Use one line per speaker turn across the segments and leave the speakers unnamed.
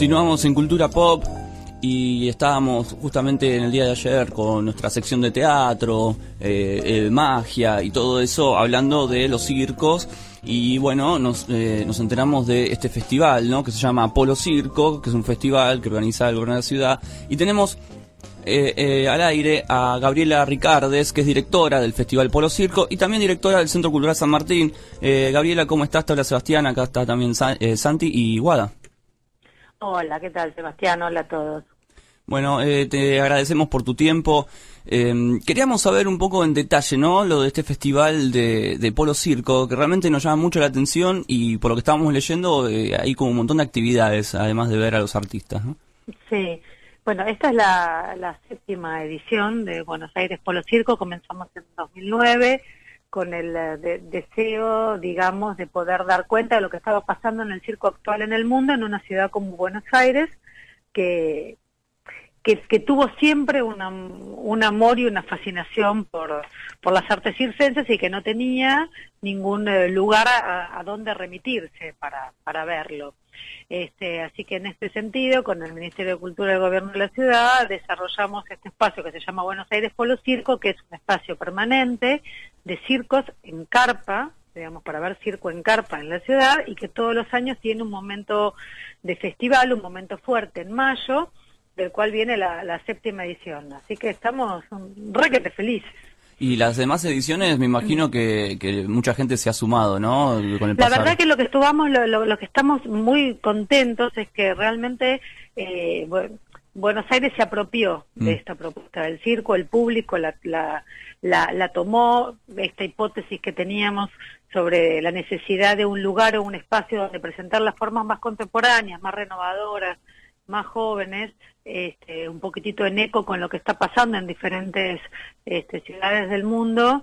Continuamos en Cultura Pop y estábamos justamente en el día de ayer con nuestra sección de teatro, eh, eh, magia y todo eso, hablando de los circos. Y bueno, nos, eh, nos enteramos de este festival, ¿no? Que se llama Polo Circo, que es un festival que organiza el gobierno de la ciudad. Y tenemos al aire a Gabriela Ricardes, que es directora del Festival Polo Circo y también directora del Centro Cultural San Martín. Gabriela, ¿cómo estás? Te habla Sebastián, acá está también Santi y Guada.
Hola, ¿qué tal, Sebastián? Hola a todos.
Bueno, eh, te agradecemos por tu tiempo. Em, queríamos saber un poco en detalle, ¿no? Lo de este festival de, Polo Circo, que realmente nos llama mucho la atención y por lo que estábamos leyendo eh, hay como un montón de actividades, además de ver a los artistas, ¿no?
Sí. Bueno, esta es la, la séptima edición de Buenos Aires Polo Circo. Comenzamos en 2009 con el eh, deseo, digamos, de poder dar cuenta de lo que estaba pasando en el circo actual en el mundo, en una ciudad como Buenos Aires, que, que, tuvo siempre una, un amor y una fascinación por, por las artes circenses y que no tenía ningún eh, lugar a, donde remitirse para, para verlo. Este, así que en este sentido, con el Ministerio de Cultura del Gobierno de la Ciudad, desarrollamos este espacio que se llama Buenos Aires Polo Circo, que es un espacio permanente de circos en carpa, digamos, para ver circo en carpa en la ciudad y que todos los años tiene un momento de festival, un momento fuerte en mayo, del cual viene la, séptima edición. Así que estamos requete felices.
Y las demás ediciones, me imagino que, mucha gente se ha sumado, ¿no?
la verdad que lo que estuvamos, lo, que estamos muy contentos es que realmente eh, Buenos Aires se apropió de mm. esta propuesta del circo, el público la, la, la, tomó, esta hipótesis que teníamos sobre la necesidad de un lugar o un espacio donde presentar las formas más contemporáneas, más renovadoras, más jóvenes, este, un poquitito en eco con lo que está pasando en diferentes este, ciudades del mundo.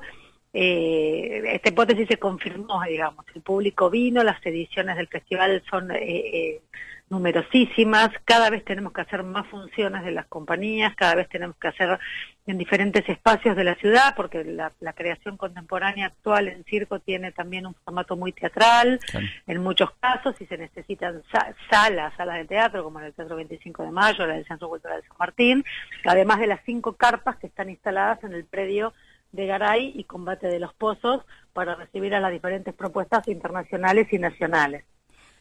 Eh, esta hipótesis se confirmó, digamos, el público vino, las ediciones del festival son eh, eh numerosísimas, cada vez tenemos que hacer más funciones de las compañías, cada vez tenemos que hacer en diferentes espacios de la ciudad, porque la, creación contemporánea actual en circo tiene también un formato muy teatral, en muchos casos, y se necesitan salas, salas de teatro, como en el Teatro 25 de Mayo, la del Centro Cultural de San Martín, además de las cinco carpas que están instaladas en el predio de Garay y Combate de los Pozos para recibir a las diferentes propuestas internacionales y nacionales.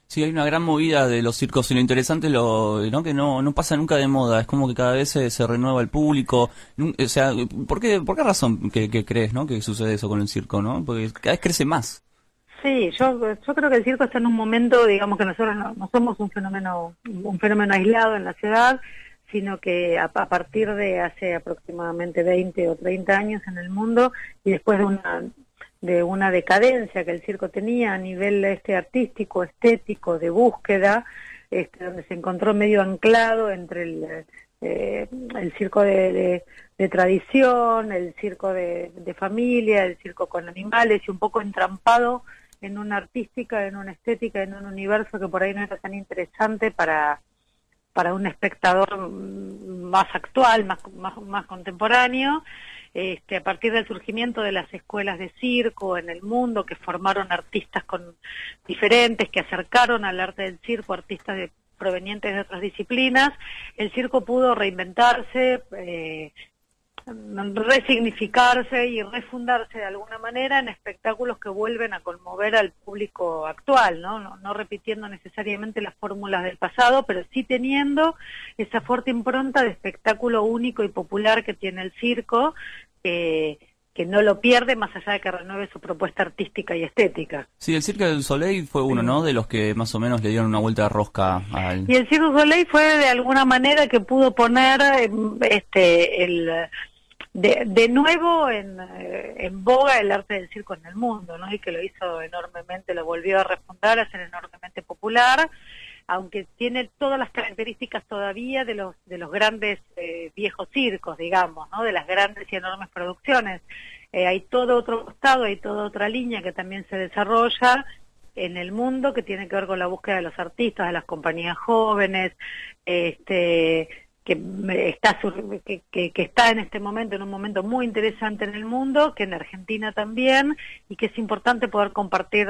Sí, hay una gran movida de los circos y lo interesante lo, ¿no? que no, no pasa nunca de moda, es como que cada vez se, renueva el público. O sea, ¿por qué, por qué razón que, crees ¿no? que sucede eso con el circo? ¿no? Porque cada vez crece más.
Sí, yo, yo creo que el circo está en un momento, digamos que nosotros no, somos un fenómeno, un fenómeno aislado en la ciudad, sino que a, a, partir de hace aproximadamente 20 o 30 años en el mundo y después de una de una decadencia que el circo tenía a nivel este artístico, estético, de búsqueda, este, donde se encontró medio anclado entre el, eh, el circo de, de, tradición, el circo de, de, familia, el circo con animales y un poco entrampado en una artística, en una estética, en un universo que por ahí no era tan interesante para, para un espectador más actual, más, más, contemporáneo este, a partir del surgimiento de las escuelas de circo en el mundo, que formaron artistas con diferentes, que acercaron al arte del circo artistas provenientes de otras disciplinas, el circo pudo reinventarse, eh, resignificarse y refundarse de alguna manera en espectáculos que vuelven a conmover al público actual, ¿no? No, no repitiendo necesariamente las fórmulas del pasado, pero sí teniendo esa fuerte impronta de espectáculo único y popular que tiene el circo, que, que no lo pierde más allá de que renueve su propuesta artística y estética.
Sí, el Cirque del Soleil fue uno, ¿no? De los que más o menos le dieron una vuelta de rosca
al... Y el Cirque del Soleil fue de alguna manera que pudo poner este el de, de nuevo en, en boga el arte del circo en el mundo, ¿no? Y que lo hizo enormemente, lo volvió a refundar, a ser enormemente popular aunque tiene todas las características todavía de los de los grandes eh, viejos circos, digamos, ¿no? De las grandes y enormes producciones. Eh, hay todo otro costado, hay toda otra línea que también se desarrolla en el mundo que tiene que ver con la búsqueda de los artistas, de las compañías jóvenes, este que está que, que, está en este momento en un momento muy interesante en el mundo, que en Argentina también, y que es importante poder compartir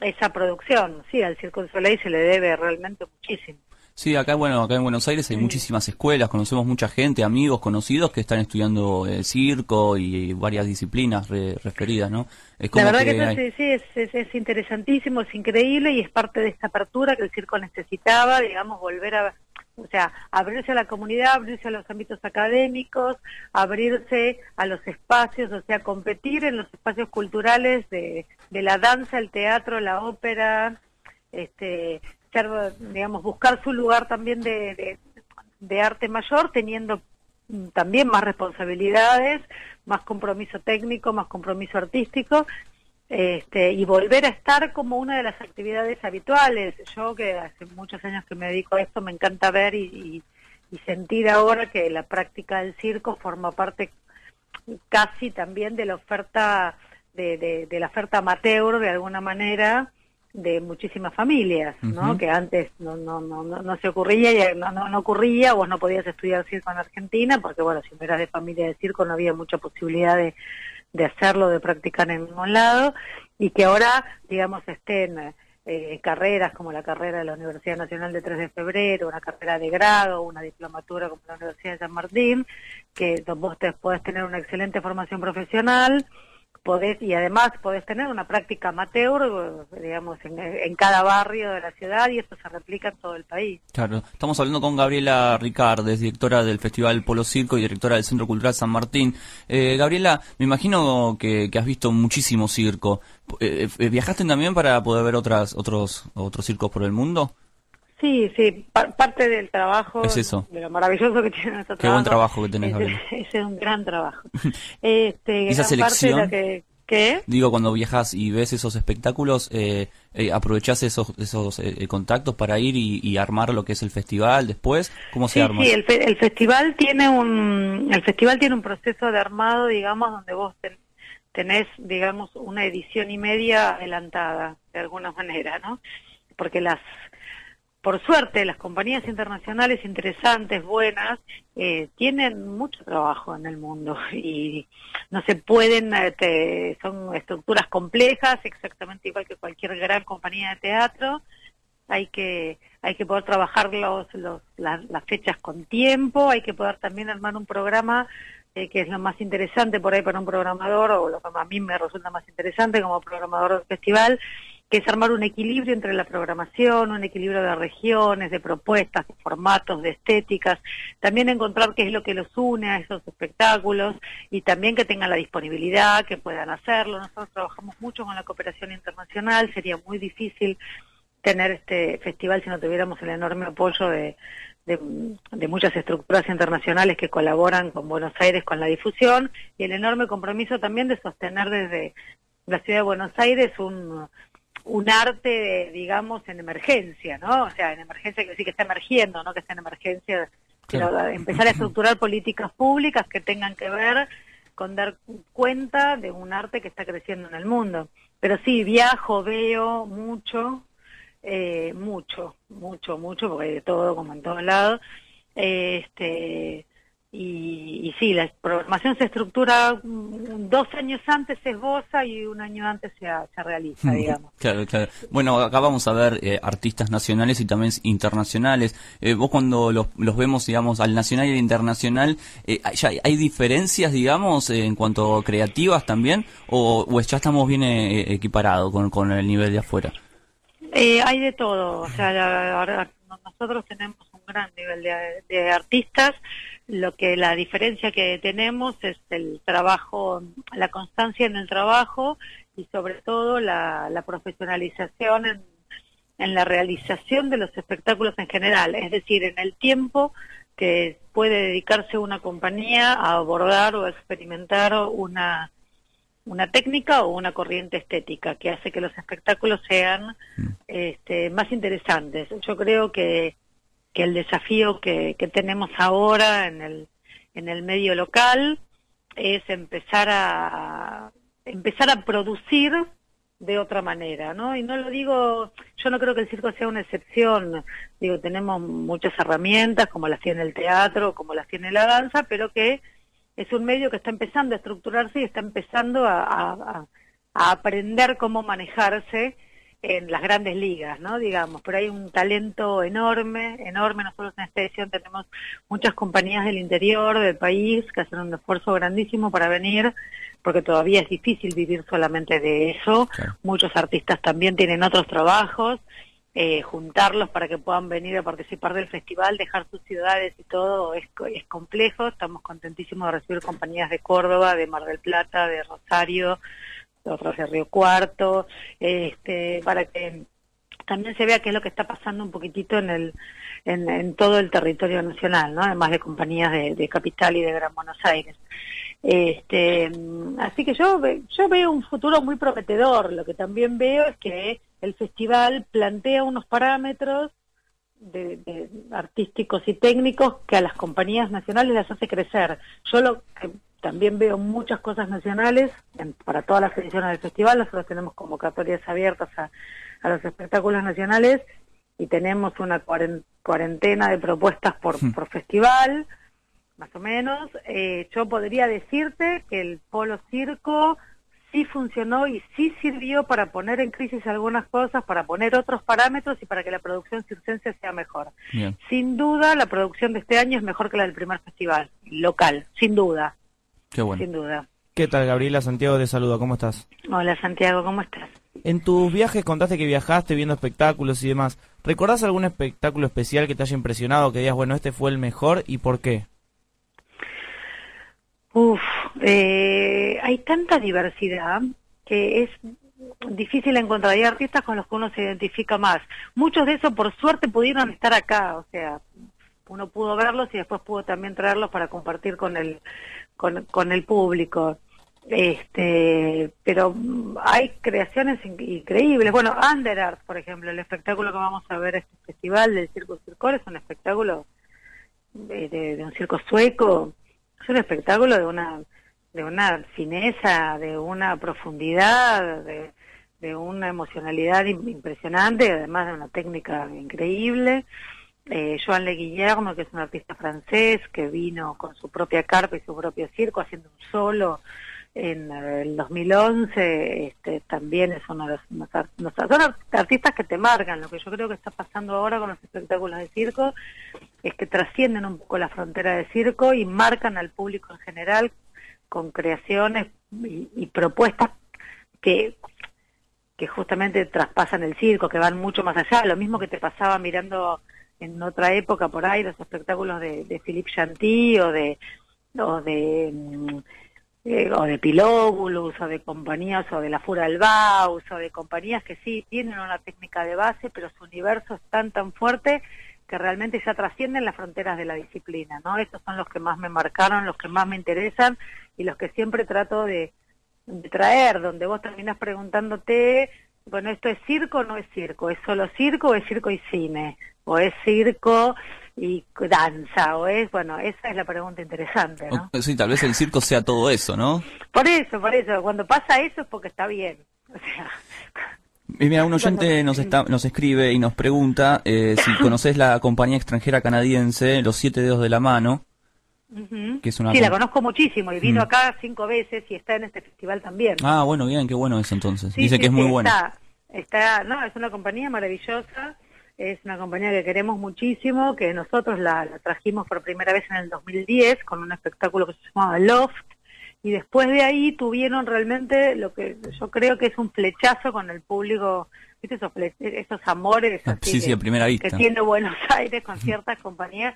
esa producción. Sí, al Circo du Soleil se le debe realmente muchísimo.
Sí, acá bueno, acá en Buenos Aires hay muchísimas escuelas, conocemos mucha gente, amigos, conocidos que están estudiando eh, circo y varias disciplinas referidas, ¿no?
Es como La verdad que, sí, es, es, interesantísimo, es increíble y es parte de esta apertura que el circo necesitaba, digamos, volver a, o sea, abrirse a la comunidad, abrirse a los ámbitos académicos, abrirse a los espacios, o sea, competir en los espacios culturales de, la danza, el teatro, la ópera, este, digamos, buscar su lugar también de, arte mayor, teniendo también más responsabilidades, más compromiso técnico, más compromiso artístico, este, y volver a estar como una de las actividades habituales. Yo que hace muchos años que me dedico a esto, me encanta ver y, y sentir ahora que la práctica del circo forma parte casi también de la oferta de, de, de la oferta amateur de alguna manera de muchísimas familias, ¿no? Que antes no, no, no, no, se ocurría, no, no, no ocurría, vos no podías estudiar circo en Argentina, porque bueno, si no eras de familia de circo no había mucha posibilidad de, de hacerlo, de practicar en ningún lado, y que ahora, digamos, estén eh, carreras como la carrera de la Universidad Nacional de 3 de Febrero, una carrera de grado, una diplomatura como la Universidad de San Martín, que vos te, podés tener una excelente formación profesional, podés y además podés tener una práctica amateur, digamos, en, cada barrio de la ciudad y esto se replica en todo el país.
Claro, estamos hablando con Gabriela Ricardes, directora del Festival Polo Circo y directora del Centro Cultural San Martín. Eh, Gabriela, me imagino que, has visto muchísimo circo. Eh, eh, ¿Viajaste también para poder ver otras, otros, otros circos por el mundo?
Sí, sí, parte del trabajo,
es eso.
de lo maravilloso que tiene nuestro
Qué buen trabajo que tenés,
Ese es un gran trabajo. este,
Esa selección, ¿qué? digo, cuando viajas y ves esos espectáculos, eh, eh ¿aprovechás esos, esos eh, contactos para ir y, armar lo que es el festival después? ¿Cómo se arma?
Sí, el, el, festival tiene un, el festival tiene un proceso de armado, digamos, donde vos tenés, digamos, una edición y media adelantada, de alguna manera, ¿no? Porque las por suerte, las compañías internacionales interesantes, buenas, eh, tienen mucho trabajo en el mundo y no se pueden, este, son estructuras complejas, exactamente igual que cualquier gran compañía de teatro. Hay que, hay que poder trabajar las, fechas con tiempo, hay que poder también armar un programa eh, que es lo más interesante por ahí para un programador, o lo que a mí me resulta más interesante como programador del festival, que es armar un equilibrio entre la programación, un equilibrio de regiones, de propuestas, de formatos, de estéticas, también encontrar qué es lo que los une a esos espectáculos y también que tengan la disponibilidad, que puedan hacerlo. Nosotros trabajamos mucho con la cooperación internacional, sería muy difícil tener este festival si no tuviéramos el enorme apoyo de, de, muchas estructuras internacionales que colaboran con Buenos Aires con la difusión y el enorme compromiso también de sostener desde la ciudad de Buenos Aires un, un arte, digamos, en emergencia, ¿no? O sea, en emergencia que sí que está emergiendo, no que está en emergencia, pero empezar a estructurar políticas públicas que tengan que ver con dar cuenta de un arte que está creciendo en el mundo. Pero sí, viajo, veo mucho, eh, mucho, mucho, mucho, porque hay de todo, como en todos lados. este, y, y, sí, la programación se estructura dos años antes se esboza y un año antes se, se realiza, digamos.
Claro, claro. Bueno, acá vamos a ver eh, artistas nacionales y también internacionales. Eh, vos cuando los, los, vemos, digamos, al nacional y al internacional, eh, ¿ya ¿hay diferencias, digamos, en cuanto creativas también? ¿O, o ya estamos bien equiparados con, con el nivel de afuera?
hay de todo. O sea, ahora nosotros tenemos gran nivel de, de artistas lo que la diferencia que tenemos es el trabajo, la constancia en el trabajo y sobre todo la, profesionalización en, en, la realización de los espectáculos en general, es decir, en el tiempo que puede dedicarse una compañía a abordar o a experimentar una, una técnica o una corriente estética que hace que los espectáculos sean mm. este, más interesantes. Yo creo que que el desafío que, que tenemos ahora en el, en el medio local es empezar a empezar a producir de otra manera, ¿no? Y no lo digo, yo no creo que el circo sea una excepción, digo, tenemos muchas herramientas, como las tiene el teatro, como las tiene la danza, pero que es un medio que está empezando a estructurarse y está empezando a, aprender cómo manejarse en las grandes ligas, ¿no? Digamos, pero hay un talento enorme, enorme. Nosotros en esta edición tenemos muchas compañías del interior del país que hacen un esfuerzo grandísimo para venir, porque todavía es difícil vivir solamente de eso. Muchos artistas también tienen otros trabajos. Eh, juntarlos para que puedan venir a participar del festival, dejar sus ciudades y todo es, es complejo. Estamos contentísimos de recibir compañías de Córdoba, de Mar del Plata, de Rosario, otros de Río Cuarto, este, para que también se vea qué es lo que está pasando un poquitito en el en, todo el territorio nacional, ¿no? Además de compañías de, Capital y de Gran Buenos Aires. Este, así que yo yo veo un futuro muy prometedor. Lo que también veo es que el festival plantea unos parámetros de, artísticos y técnicos que a las compañías nacionales las hace crecer. Yo lo que también veo muchas cosas nacionales para todas las ediciones del festival. Nosotros tenemos convocatorias abiertas a, los espectáculos nacionales y tenemos una cuarentena de propuestas por, hmm. por festival, más o menos. Eh, yo podría decirte que el Polo Circo sí funcionó y sí sirvió para poner en crisis algunas cosas, para poner otros parámetros y para que la producción circense sea mejor. Sin duda, la producción de este año es mejor que la del primer festival, local, sin duda.
Qué bueno.
Sin duda.
¿Qué tal, Gabriela? Santiago te saluda, ¿cómo estás?
Hola, Santiago, ¿cómo estás?
En tus viajes contaste que viajaste viendo espectáculos y demás. ¿Recordás algún espectáculo especial que te haya impresionado, que digas, bueno, este fue el mejor y por qué?
Uf, eh, hay tanta diversidad que es difícil encontrar. Hay artistas con los que uno se identifica más. Muchos de esos, por suerte, pudieron estar acá. O sea, uno pudo verlos y después pudo también traerlos para compartir con el, con, con el público. Este, pero hay creaciones increíbles. Bueno, Under por ejemplo, el espectáculo que vamos a ver este festival del Circo Circor es un espectáculo de, de, un circo sueco. Es un espectáculo de una de una fineza, de una profundidad, de, de una emocionalidad impresionante, además de una técnica increíble eh, Joan Le Guillermo, que es un artista francés que vino con su propia carpa y su propio circo haciendo un solo en el 2011, este, también es uno de los, son artistas que te marcan. Lo que yo creo que está pasando ahora con los espectáculos de circo es que trascienden un poco la frontera de circo y marcan al público en general con creaciones y, propuestas que que justamente traspasan el circo, que van mucho más allá, lo mismo que te pasaba mirando en otra época por ahí los espectáculos de, de Philippe Chanty o de o de mm, eh, o de Pilóbulus o de compañías o de la Fura del Baus o de compañías que sí tienen una técnica de base pero su universo es tan tan fuerte que realmente ya trascienden las fronteras de la disciplina, ¿no? Estos son los que más me marcaron, los que más me interesan y los que siempre trato de, de traer, donde vos terminás preguntándote, bueno, ¿esto es circo o no es circo? ¿Es solo circo o es circo y cine? O es circo y danza, o es, bueno, esa es la pregunta interesante, ¿no?
Sí, tal vez el circo sea todo eso, ¿no?
Por eso, por eso, cuando pasa eso es porque está bien, o sea...
Y mira, un oyente nos, está, nos escribe y nos pregunta eh, si conoces la compañía extranjera canadiense Los Siete Dedos de la Mano,
que es una... Sí, la conozco muchísimo y vino mm. acá cinco veces y está en este festival también.
Ah, bueno, bien, qué bueno eso entonces. Dice que es muy buena.
Está, no, es una compañía maravillosa es una compañía que queremos muchísimo, que nosotros la, trajimos por primera vez en el 2010 con un espectáculo que se llamaba Loft, y después de ahí tuvieron realmente lo que yo creo que es un flechazo con el público, ¿viste? Esos, esos amores
ah, primera
que tiene Buenos Aires con ciertas compañías.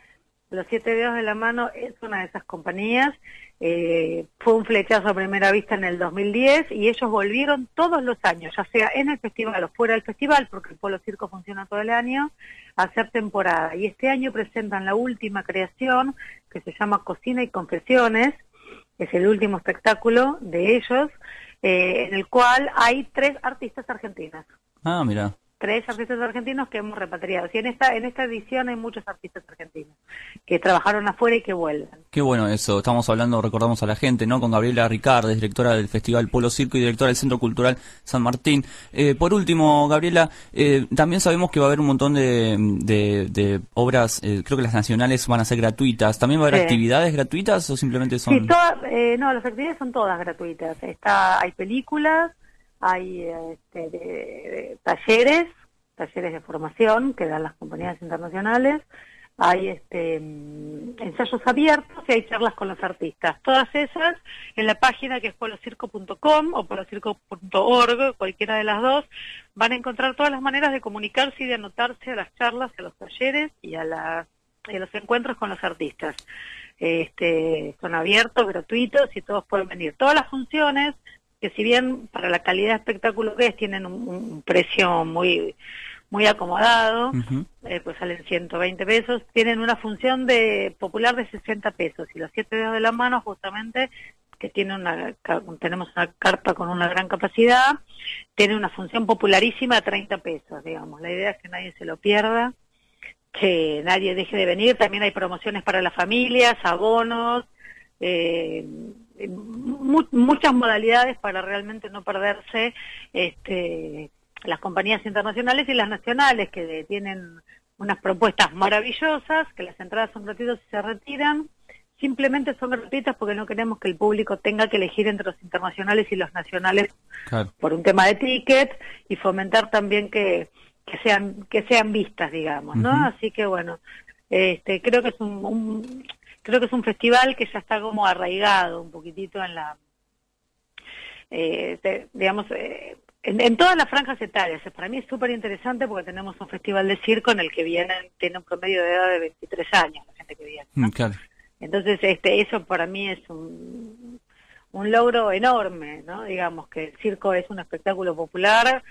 Los Siete Dedos de la Mano es una de esas compañías eh, fue un flechazo a primera vista en el 2010 y ellos volvieron todos los años, ya sea en el festival o fuera del festival, porque el Polo Circo funciona todo el año, a hacer temporada. Y este año presentan la última creación que se llama Cocina y Confesiones, es el último espectáculo de ellos, eh, en el cual hay tres artistas argentinas.
Ah, mira
tres artistas argentinos que hemos repatriado. Y en esta, en esta edición hay muchos artistas argentinos que trabajaron afuera y que vuelven.
Qué bueno eso. Estamos hablando, recordamos a la gente, ¿no? Con Gabriela Ricardes, directora del Festival Polo Circo y directora del Centro Cultural San Martín. Eh, por último, Gabriela, eh, también sabemos que va a haber un montón de, de, obras, eh, creo que las nacionales van a ser gratuitas. ¿También va a haber actividades gratuitas o simplemente son...?
Sí, no, las actividades son todas gratuitas. Está, hay películas, hay este, talleres, talleres de formación que dan las compañías internacionales, hay este, mm, ensayos abiertos y hay charlas con los artistas. Todas esas en la página que es polocirco.com o polocirco.org, cualquiera de las dos, van a encontrar todas las maneras de comunicarse y de anotarse a las charlas, a los talleres y a, los encuentros con los artistas. Este, son abiertos, gratuitos y todos pueden venir. Todas las funciones, que si bien para la calidad de espectáculo que es, tienen un precio muy muy acomodado, eh, pues salen 120 pesos, tienen una función de popular de 60 pesos y los siete dedos de la mano justamente que tiene una tenemos una carpa con una gran capacidad, tiene una función popularísima a 30 pesos, digamos. La idea es que nadie se lo pierda, que nadie deje de venir, también hay promociones para las familias, abonos, eh, muchas modalidades para realmente no perderse este las compañías internacionales y las nacionales que tienen unas propuestas maravillosas, que las entradas son gratuitas y se retiran. Simplemente son gratuitas porque no queremos que el público tenga que elegir entre los internacionales y los nacionales por un tema de ticket y fomentar también que, que sean que sean vistas, digamos, ¿no? Así que bueno, este creo que es un, creo que es un festival que ya está como arraigado un poquitito en la eh, digamos eh, en, todas las franjas etarias. Para mí es súper interesante porque tenemos un festival de circo en el que vienen, tiene un promedio de edad de 23 años la gente que viene. Mm, Entonces, este, eso para mí es un, un logro enorme, ¿no? Digamos que el circo es un espectáculo popular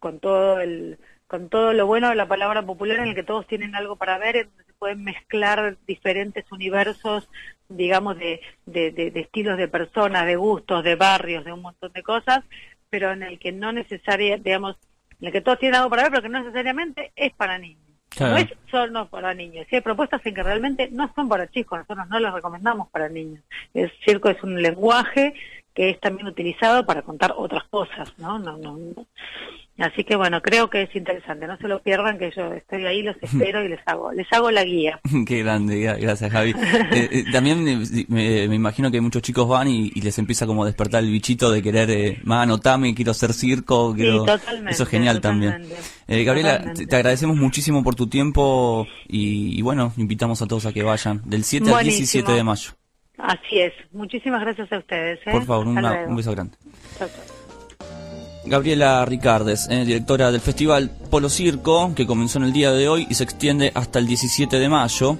con todo el con todo lo bueno de la palabra popular en el que todos tienen algo para ver, en donde se pueden mezclar diferentes universos, digamos, de, de, de estilos de personas, de gustos, de barrios, de un montón de cosas, pero en el que no necesariamente, digamos, en el que todos tienen algo para ver, pero que no necesariamente es para niños. No es solo para niños. Si hay propuestas en que realmente no son para chicos, nosotros no las recomendamos para niños. El circo es un lenguaje que es también utilizado para contar otras cosas, ¿no? No, no, no. Así que bueno, creo que es interesante, no se lo pierdan, que yo estoy ahí, los espero y les hago, les hago la guía.
Qué grande, gracias Javi. Eh, eh, también me, imagino que muchos chicos van y, les empieza como a despertar el bichito de querer, eh, más anotame, quiero hacer circo, quiero... Eso es genial también. Eh, Gabriela, te, agradecemos muchísimo por tu tiempo y, bueno, invitamos a todos a que vayan del 7 al 17 de mayo.
Así es, muchísimas gracias a ustedes.
Por favor, un beso grande. Gabriela Ricardes, eh, directora del Festival Polo Circo, que comenzó en el día de hoy y se extiende hasta el 17 de mayo.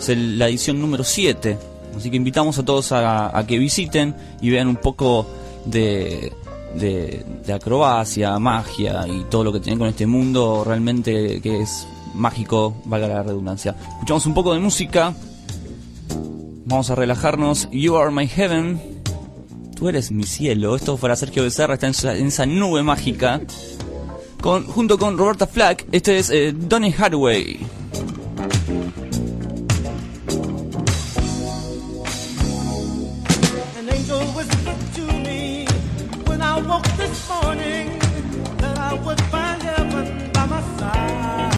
Es la edición número 7. Así que invitamos a todos a, que visiten y vean un poco de, de, acrobacia, magia y todo lo que tiene con este mundo realmente que es mágico, valga la redundancia. Escuchamos un poco de música. Vamos a relajarnos. You are my heaven Tú eres mi cielo. Esto para Sergio Becerra está en, esa nube mágica. Con, junto con Roberta Flack, este es eh, Donny Hathaway.